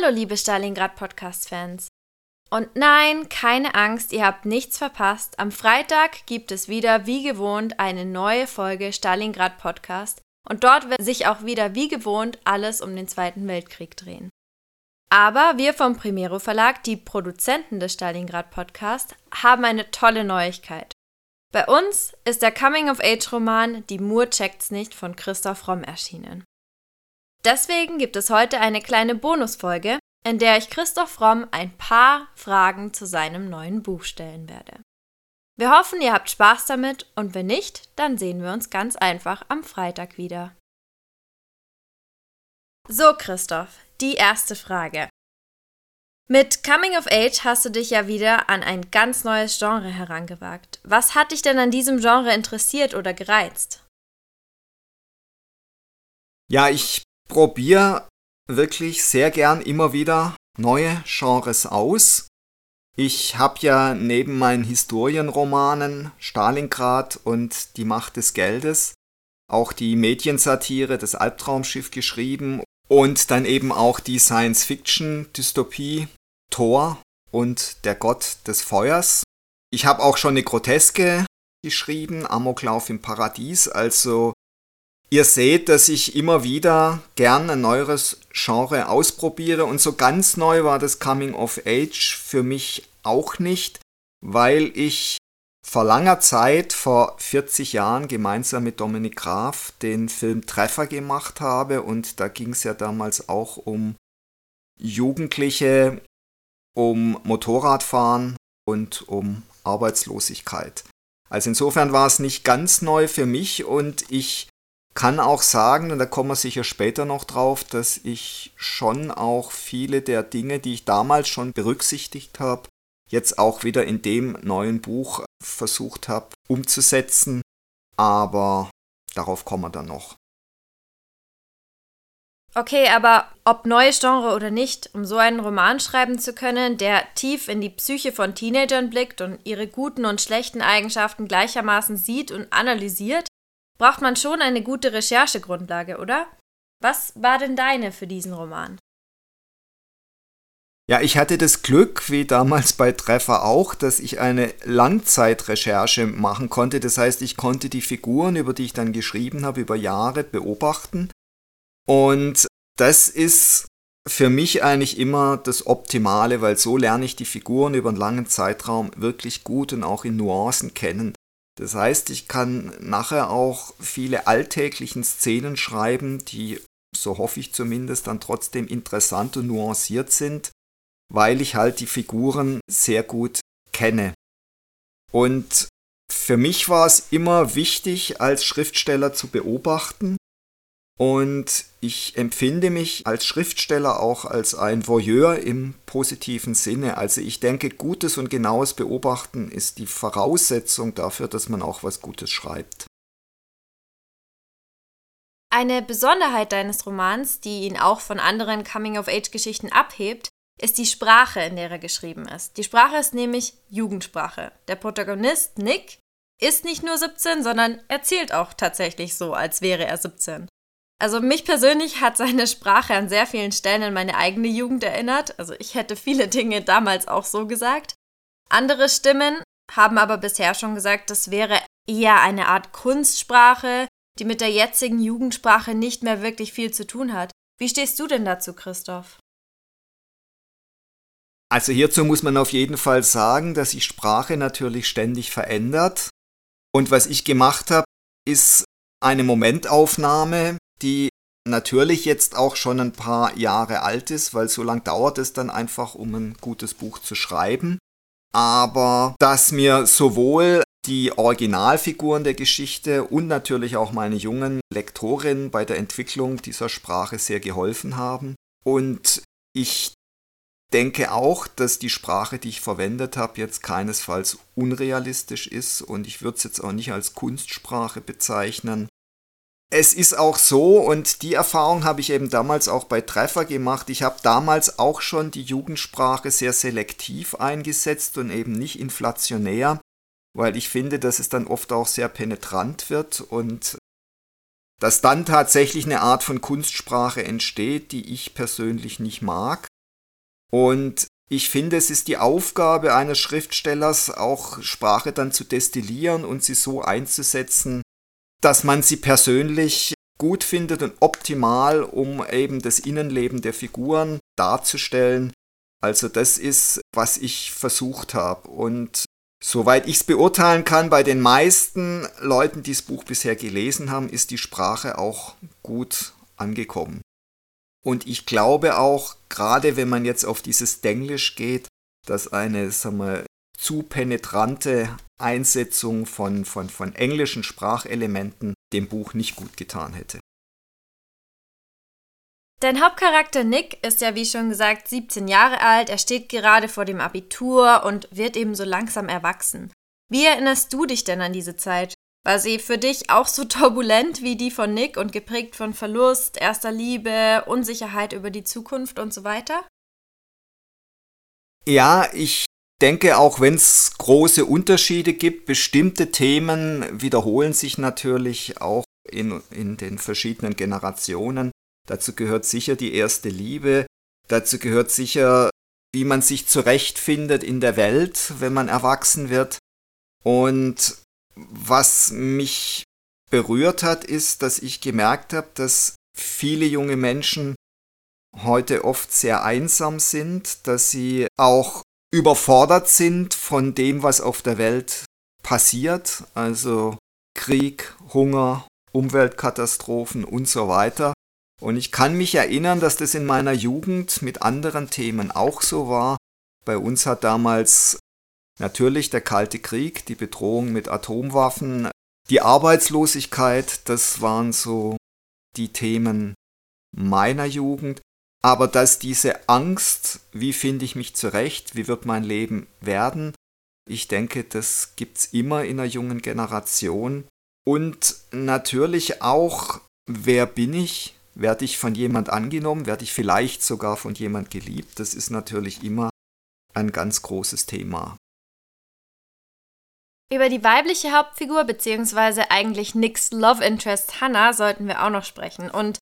Hallo, liebe Stalingrad Podcast-Fans. Und nein, keine Angst, ihr habt nichts verpasst. Am Freitag gibt es wieder, wie gewohnt, eine neue Folge Stalingrad Podcast. Und dort wird sich auch wieder, wie gewohnt, alles um den Zweiten Weltkrieg drehen. Aber wir vom Primero Verlag, die Produzenten des Stalingrad Podcast, haben eine tolle Neuigkeit. Bei uns ist der Coming-of-Age-Roman Die Mur checkt's nicht von Christoph Romm erschienen. Deswegen gibt es heute eine kleine Bonusfolge, in der ich Christoph Romm ein paar Fragen zu seinem neuen Buch stellen werde. Wir hoffen, ihr habt Spaß damit und wenn nicht, dann sehen wir uns ganz einfach am Freitag wieder. So, Christoph, die erste Frage. Mit Coming of Age hast du dich ja wieder an ein ganz neues Genre herangewagt. Was hat dich denn an diesem Genre interessiert oder gereizt? Ja, ich probiere wirklich sehr gern immer wieder neue Genres aus. Ich habe ja neben meinen Historienromanen Stalingrad und Die Macht des Geldes auch die Mediensatire Das Albtraumschiff geschrieben und dann eben auch die Science-Fiction-Dystopie Thor und der Gott des Feuers. Ich habe auch schon eine Groteske geschrieben, Amoklauf im Paradies, also Ihr seht, dass ich immer wieder gern ein neues Genre ausprobiere und so ganz neu war das Coming of Age für mich auch nicht, weil ich vor langer Zeit, vor 40 Jahren, gemeinsam mit Dominik Graf den Film Treffer gemacht habe und da ging es ja damals auch um Jugendliche, um Motorradfahren und um Arbeitslosigkeit. Also insofern war es nicht ganz neu für mich und ich kann auch sagen, und da kommen wir sicher später noch drauf, dass ich schon auch viele der Dinge, die ich damals schon berücksichtigt habe, jetzt auch wieder in dem neuen Buch versucht habe umzusetzen. Aber darauf kommen wir dann noch. Okay, aber ob neues Genre oder nicht, um so einen Roman schreiben zu können, der tief in die Psyche von Teenagern blickt und ihre guten und schlechten Eigenschaften gleichermaßen sieht und analysiert, braucht man schon eine gute Recherchegrundlage, oder? Was war denn deine für diesen Roman? Ja, ich hatte das Glück, wie damals bei Treffer auch, dass ich eine Langzeitrecherche machen konnte. Das heißt, ich konnte die Figuren, über die ich dann geschrieben habe, über Jahre beobachten. Und das ist für mich eigentlich immer das Optimale, weil so lerne ich die Figuren über einen langen Zeitraum wirklich gut und auch in Nuancen kennen. Das heißt, ich kann nachher auch viele alltäglichen Szenen schreiben, die, so hoffe ich zumindest, dann trotzdem interessant und nuanciert sind, weil ich halt die Figuren sehr gut kenne. Und für mich war es immer wichtig, als Schriftsteller zu beobachten und ich empfinde mich als Schriftsteller auch als ein Voyeur im positiven Sinne. Also ich denke, gutes und genaues Beobachten ist die Voraussetzung dafür, dass man auch was Gutes schreibt. Eine Besonderheit deines Romans, die ihn auch von anderen Coming-of-Age-Geschichten abhebt, ist die Sprache, in der er geschrieben ist. Die Sprache ist nämlich Jugendsprache. Der Protagonist, Nick, ist nicht nur 17, sondern erzählt auch tatsächlich so, als wäre er 17. Also mich persönlich hat seine Sprache an sehr vielen Stellen an meine eigene Jugend erinnert. Also ich hätte viele Dinge damals auch so gesagt. Andere Stimmen haben aber bisher schon gesagt, das wäre eher eine Art Kunstsprache, die mit der jetzigen Jugendsprache nicht mehr wirklich viel zu tun hat. Wie stehst du denn dazu, Christoph? Also hierzu muss man auf jeden Fall sagen, dass sich Sprache natürlich ständig verändert. Und was ich gemacht habe, ist eine Momentaufnahme die natürlich jetzt auch schon ein paar Jahre alt ist, weil so lange dauert es dann einfach, um ein gutes Buch zu schreiben. Aber dass mir sowohl die Originalfiguren der Geschichte und natürlich auch meine jungen Lektorinnen bei der Entwicklung dieser Sprache sehr geholfen haben. Und ich denke auch, dass die Sprache, die ich verwendet habe, jetzt keinesfalls unrealistisch ist und ich würde es jetzt auch nicht als Kunstsprache bezeichnen. Es ist auch so, und die Erfahrung habe ich eben damals auch bei Treffer gemacht. Ich habe damals auch schon die Jugendsprache sehr selektiv eingesetzt und eben nicht inflationär, weil ich finde, dass es dann oft auch sehr penetrant wird und dass dann tatsächlich eine Art von Kunstsprache entsteht, die ich persönlich nicht mag. Und ich finde, es ist die Aufgabe eines Schriftstellers, auch Sprache dann zu destillieren und sie so einzusetzen, dass man sie persönlich gut findet und optimal, um eben das Innenleben der Figuren darzustellen. Also das ist, was ich versucht habe. Und soweit ich es beurteilen kann, bei den meisten Leuten, die das Buch bisher gelesen haben, ist die Sprache auch gut angekommen. Und ich glaube auch, gerade wenn man jetzt auf dieses Denglisch geht, dass eine, sagen wir, zu penetrante Einsetzung von, von, von englischen Sprachelementen dem Buch nicht gut getan hätte. Dein Hauptcharakter Nick ist ja wie schon gesagt 17 Jahre alt, er steht gerade vor dem Abitur und wird eben so langsam erwachsen. Wie erinnerst du dich denn an diese Zeit? War sie für dich auch so turbulent wie die von Nick und geprägt von Verlust, erster Liebe, Unsicherheit über die Zukunft und so weiter? Ja, ich denke, auch wenn es große Unterschiede gibt, bestimmte Themen wiederholen sich natürlich auch in, in den verschiedenen Generationen. Dazu gehört sicher die erste Liebe, dazu gehört sicher, wie man sich zurechtfindet in der Welt, wenn man erwachsen wird. Und was mich berührt hat, ist, dass ich gemerkt habe, dass viele junge Menschen heute oft sehr einsam sind, dass sie auch überfordert sind von dem, was auf der Welt passiert, also Krieg, Hunger, Umweltkatastrophen und so weiter. Und ich kann mich erinnern, dass das in meiner Jugend mit anderen Themen auch so war. Bei uns hat damals Natürlich der Kalte Krieg, die Bedrohung mit Atomwaffen, die Arbeitslosigkeit, das waren so die Themen meiner Jugend. Aber dass diese Angst, wie finde ich mich zurecht, wie wird mein Leben werden, ich denke, das gibt's immer in einer jungen Generation. Und natürlich auch, wer bin ich? Werde ich von jemand angenommen? Werde ich vielleicht sogar von jemand geliebt? Das ist natürlich immer ein ganz großes Thema. Über die weibliche Hauptfigur bzw. eigentlich Nicks Love Interest Hannah sollten wir auch noch sprechen. Und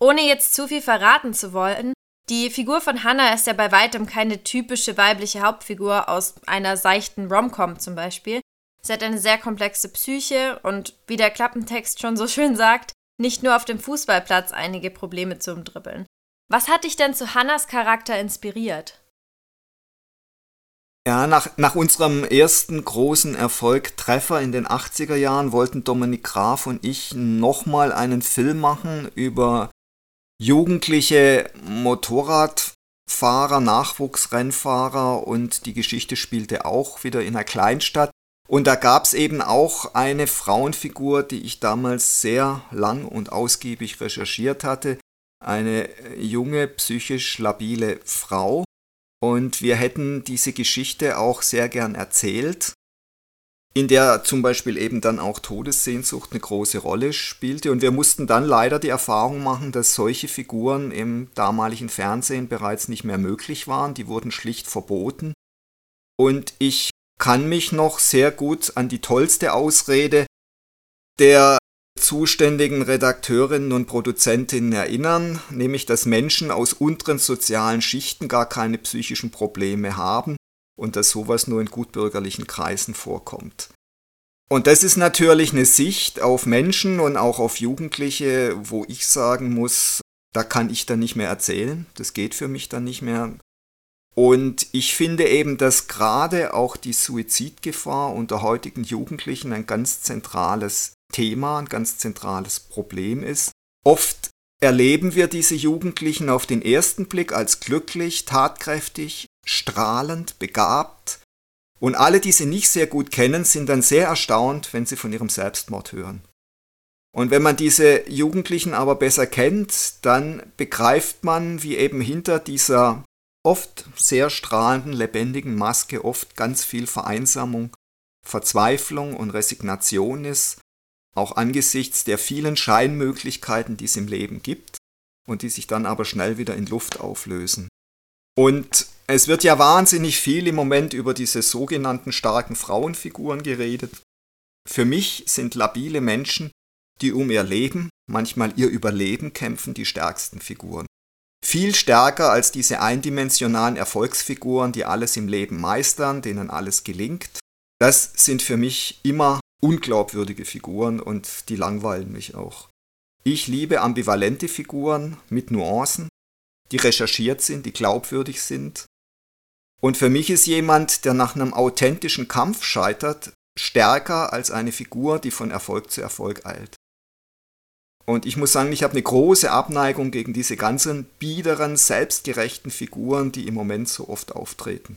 ohne jetzt zu viel verraten zu wollen, die Figur von Hannah ist ja bei weitem keine typische weibliche Hauptfigur aus einer seichten Romcom zum Beispiel. Sie hat eine sehr komplexe Psyche und wie der Klappentext schon so schön sagt, nicht nur auf dem Fußballplatz einige Probleme zu umdribbeln. Was hat dich denn zu Hannahs Charakter inspiriert? Ja, nach, nach unserem ersten großen Erfolg Treffer in den 80er Jahren wollten Dominik Graf und ich nochmal einen Film machen über jugendliche Motorradfahrer, Nachwuchsrennfahrer und die Geschichte spielte auch wieder in einer Kleinstadt. Und da gab es eben auch eine Frauenfigur, die ich damals sehr lang und ausgiebig recherchiert hatte. Eine junge, psychisch labile Frau, und wir hätten diese Geschichte auch sehr gern erzählt, in der zum Beispiel eben dann auch Todessehnsucht eine große Rolle spielte. Und wir mussten dann leider die Erfahrung machen, dass solche Figuren im damaligen Fernsehen bereits nicht mehr möglich waren. Die wurden schlicht verboten. Und ich kann mich noch sehr gut an die tollste Ausrede der zuständigen Redakteurinnen und Produzentinnen erinnern, nämlich dass Menschen aus unteren sozialen Schichten gar keine psychischen Probleme haben und dass sowas nur in gutbürgerlichen Kreisen vorkommt. Und das ist natürlich eine Sicht auf Menschen und auch auf Jugendliche, wo ich sagen muss, da kann ich dann nicht mehr erzählen, das geht für mich dann nicht mehr. Und ich finde eben, dass gerade auch die Suizidgefahr unter heutigen Jugendlichen ein ganz zentrales Thema, ein ganz zentrales Problem ist. Oft erleben wir diese Jugendlichen auf den ersten Blick als glücklich, tatkräftig, strahlend, begabt. Und alle, die sie nicht sehr gut kennen, sind dann sehr erstaunt, wenn sie von ihrem Selbstmord hören. Und wenn man diese Jugendlichen aber besser kennt, dann begreift man, wie eben hinter dieser oft sehr strahlenden, lebendigen Maske oft ganz viel Vereinsamung, Verzweiflung und Resignation ist auch angesichts der vielen Scheinmöglichkeiten, die es im Leben gibt und die sich dann aber schnell wieder in Luft auflösen. Und es wird ja wahnsinnig viel im Moment über diese sogenannten starken Frauenfiguren geredet. Für mich sind labile Menschen, die um ihr Leben, manchmal ihr Überleben kämpfen, die stärksten Figuren. viel stärker als diese eindimensionalen Erfolgsfiguren, die alles im Leben meistern, denen alles gelingt. Das sind für mich immer unglaubwürdige Figuren und die langweilen mich auch. Ich liebe ambivalente Figuren mit Nuancen, die recherchiert sind, die glaubwürdig sind. Und für mich ist jemand, der nach einem authentischen Kampf scheitert, stärker als eine Figur, die von Erfolg zu Erfolg eilt. Und ich muss sagen, ich habe eine große Abneigung gegen diese ganzen biederen, selbstgerechten Figuren, die im Moment so oft auftreten.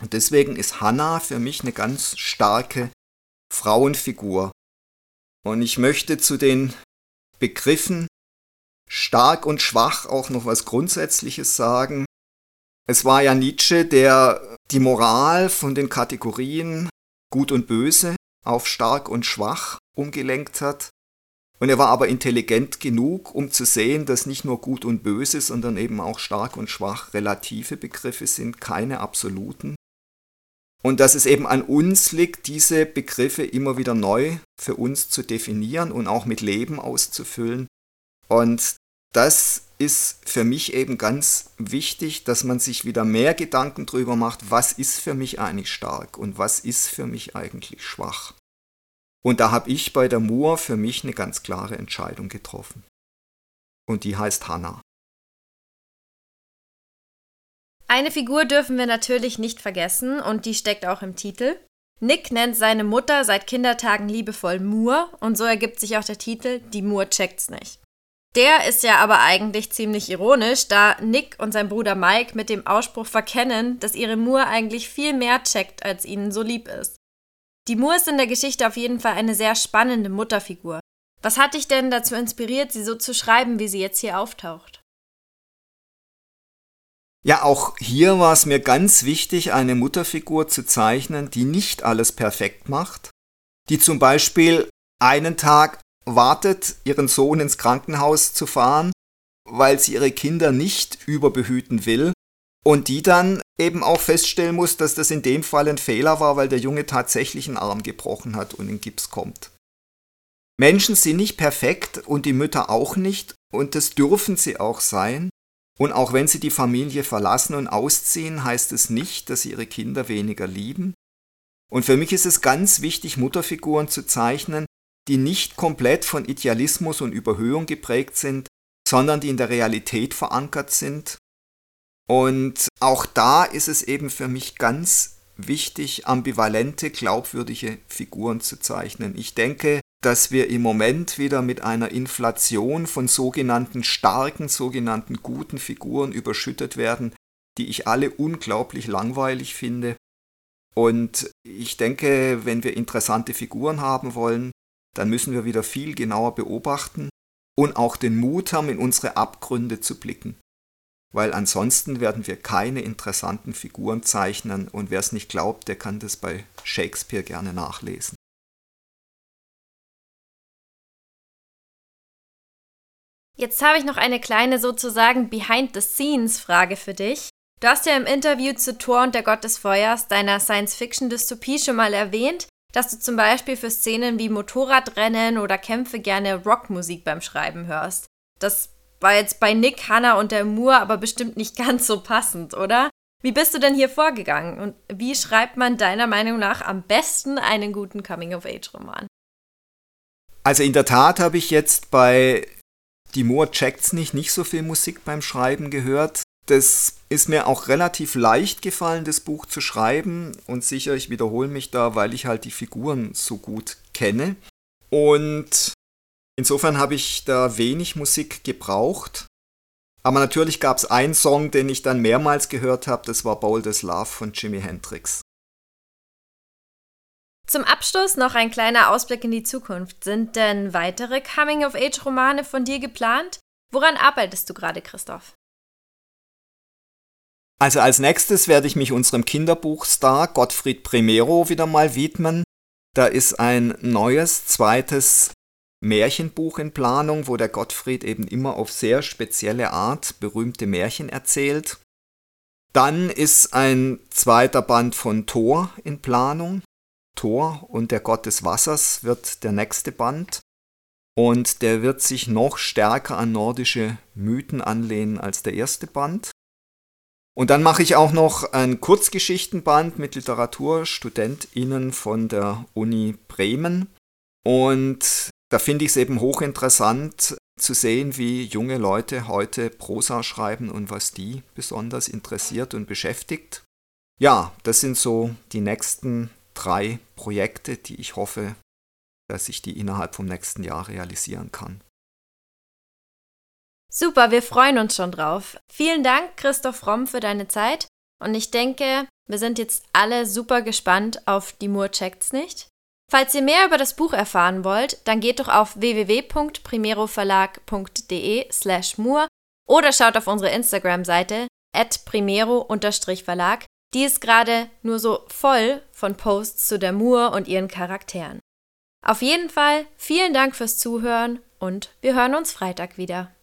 Und deswegen ist Hannah für mich eine ganz starke Frauenfigur. Und ich möchte zu den Begriffen stark und schwach auch noch was Grundsätzliches sagen. Es war ja Nietzsche, der die Moral von den Kategorien gut und böse auf stark und schwach umgelenkt hat. Und er war aber intelligent genug, um zu sehen, dass nicht nur gut und böse, sondern eben auch stark und schwach relative Begriffe sind, keine absoluten. Und dass es eben an uns liegt, diese Begriffe immer wieder neu für uns zu definieren und auch mit Leben auszufüllen. Und das ist für mich eben ganz wichtig, dass man sich wieder mehr Gedanken darüber macht, was ist für mich eigentlich stark und was ist für mich eigentlich schwach. Und da habe ich bei der Moor für mich eine ganz klare Entscheidung getroffen. Und die heißt Hannah. Eine Figur dürfen wir natürlich nicht vergessen und die steckt auch im Titel. Nick nennt seine Mutter seit Kindertagen liebevoll Moor und so ergibt sich auch der Titel Die Moor checkt's nicht. Der ist ja aber eigentlich ziemlich ironisch, da Nick und sein Bruder Mike mit dem Ausspruch verkennen, dass ihre Moore eigentlich viel mehr checkt, als ihnen so lieb ist. Die Moore ist in der Geschichte auf jeden Fall eine sehr spannende Mutterfigur. Was hat dich denn dazu inspiriert, sie so zu schreiben, wie sie jetzt hier auftaucht? Ja, auch hier war es mir ganz wichtig, eine Mutterfigur zu zeichnen, die nicht alles perfekt macht, die zum Beispiel einen Tag wartet, ihren Sohn ins Krankenhaus zu fahren, weil sie ihre Kinder nicht überbehüten will und die dann eben auch feststellen muss, dass das in dem Fall ein Fehler war, weil der Junge tatsächlich einen Arm gebrochen hat und in Gips kommt. Menschen sind nicht perfekt und die Mütter auch nicht und das dürfen sie auch sein. Und auch wenn sie die Familie verlassen und ausziehen, heißt es nicht, dass sie ihre Kinder weniger lieben. Und für mich ist es ganz wichtig, Mutterfiguren zu zeichnen, die nicht komplett von Idealismus und Überhöhung geprägt sind, sondern die in der Realität verankert sind. Und auch da ist es eben für mich ganz wichtig, ambivalente, glaubwürdige Figuren zu zeichnen. Ich denke, dass wir im Moment wieder mit einer Inflation von sogenannten starken, sogenannten guten Figuren überschüttet werden, die ich alle unglaublich langweilig finde. Und ich denke, wenn wir interessante Figuren haben wollen, dann müssen wir wieder viel genauer beobachten und auch den Mut haben, in unsere Abgründe zu blicken. Weil ansonsten werden wir keine interessanten Figuren zeichnen und wer es nicht glaubt, der kann das bei Shakespeare gerne nachlesen. Jetzt habe ich noch eine kleine sozusagen Behind-the-Scenes-Frage für dich. Du hast ja im Interview zu Thor und der Gott des Feuers deiner Science-Fiction-Dystopie schon mal erwähnt, dass du zum Beispiel für Szenen wie Motorradrennen oder Kämpfe gerne Rockmusik beim Schreiben hörst. Das war jetzt bei Nick, Hannah und der Moore aber bestimmt nicht ganz so passend, oder? Wie bist du denn hier vorgegangen und wie schreibt man deiner Meinung nach am besten einen guten Coming-of-Age-Roman? Also in der Tat habe ich jetzt bei Die Moore checkt's nicht nicht so viel Musik beim Schreiben gehört. Das ist mir auch relativ leicht gefallen, das Buch zu schreiben. Und sicher, ich wiederhole mich da, weil ich halt die Figuren so gut kenne. Und insofern habe ich da wenig Musik gebraucht. Aber natürlich gab es einen Song, den ich dann mehrmals gehört habe, das war Bold as Love von Jimi Hendrix. Zum Abschluss noch ein kleiner Ausblick in die Zukunft. Sind denn weitere Coming-of-Age-Romane von dir geplant? Woran arbeitest du gerade, Christoph? Also als nächstes werde ich mich unserem Kinderbuchstar Gottfried Primero wieder mal widmen. Da ist ein neues, zweites Märchenbuch in Planung, wo der Gottfried eben immer auf sehr spezielle Art berühmte Märchen erzählt. Dann ist ein zweiter Band von Thor in Planung. Thor und der Gott des Wassers wird der nächste Band. und der wird sich noch stärker an nordische Mythen anlehnen als der erste Band. Und dann mache ich auch noch ein Kurzgeschichtenband mit LiteraturstudentInnen von der Uni Bremen. Und da finde ich es eben hochinteressant zu sehen, wie junge Leute heute Prosa schreiben und was die besonders interessiert und beschäftigt. Ja, das sind so die nächsten drei Projekte, die ich hoffe, dass ich die innerhalb vom nächsten Jahr realisieren kann. Super, wir freuen uns schon drauf. Vielen Dank, Christoph Romm, für deine Zeit. Und ich denke, wir sind jetzt alle super gespannt auf Die Mur checkt's nicht. Falls ihr mehr über das Buch erfahren wollt, dann geht doch auf www.primeroverlag.de slash mur oder schaut auf unsere Instagram-Seite at primero-verlag. Die ist gerade nur so voll von Posts zu der Mur und ihren Charakteren. Auf jeden Fall vielen Dank fürs Zuhören und wir hören uns Freitag wieder.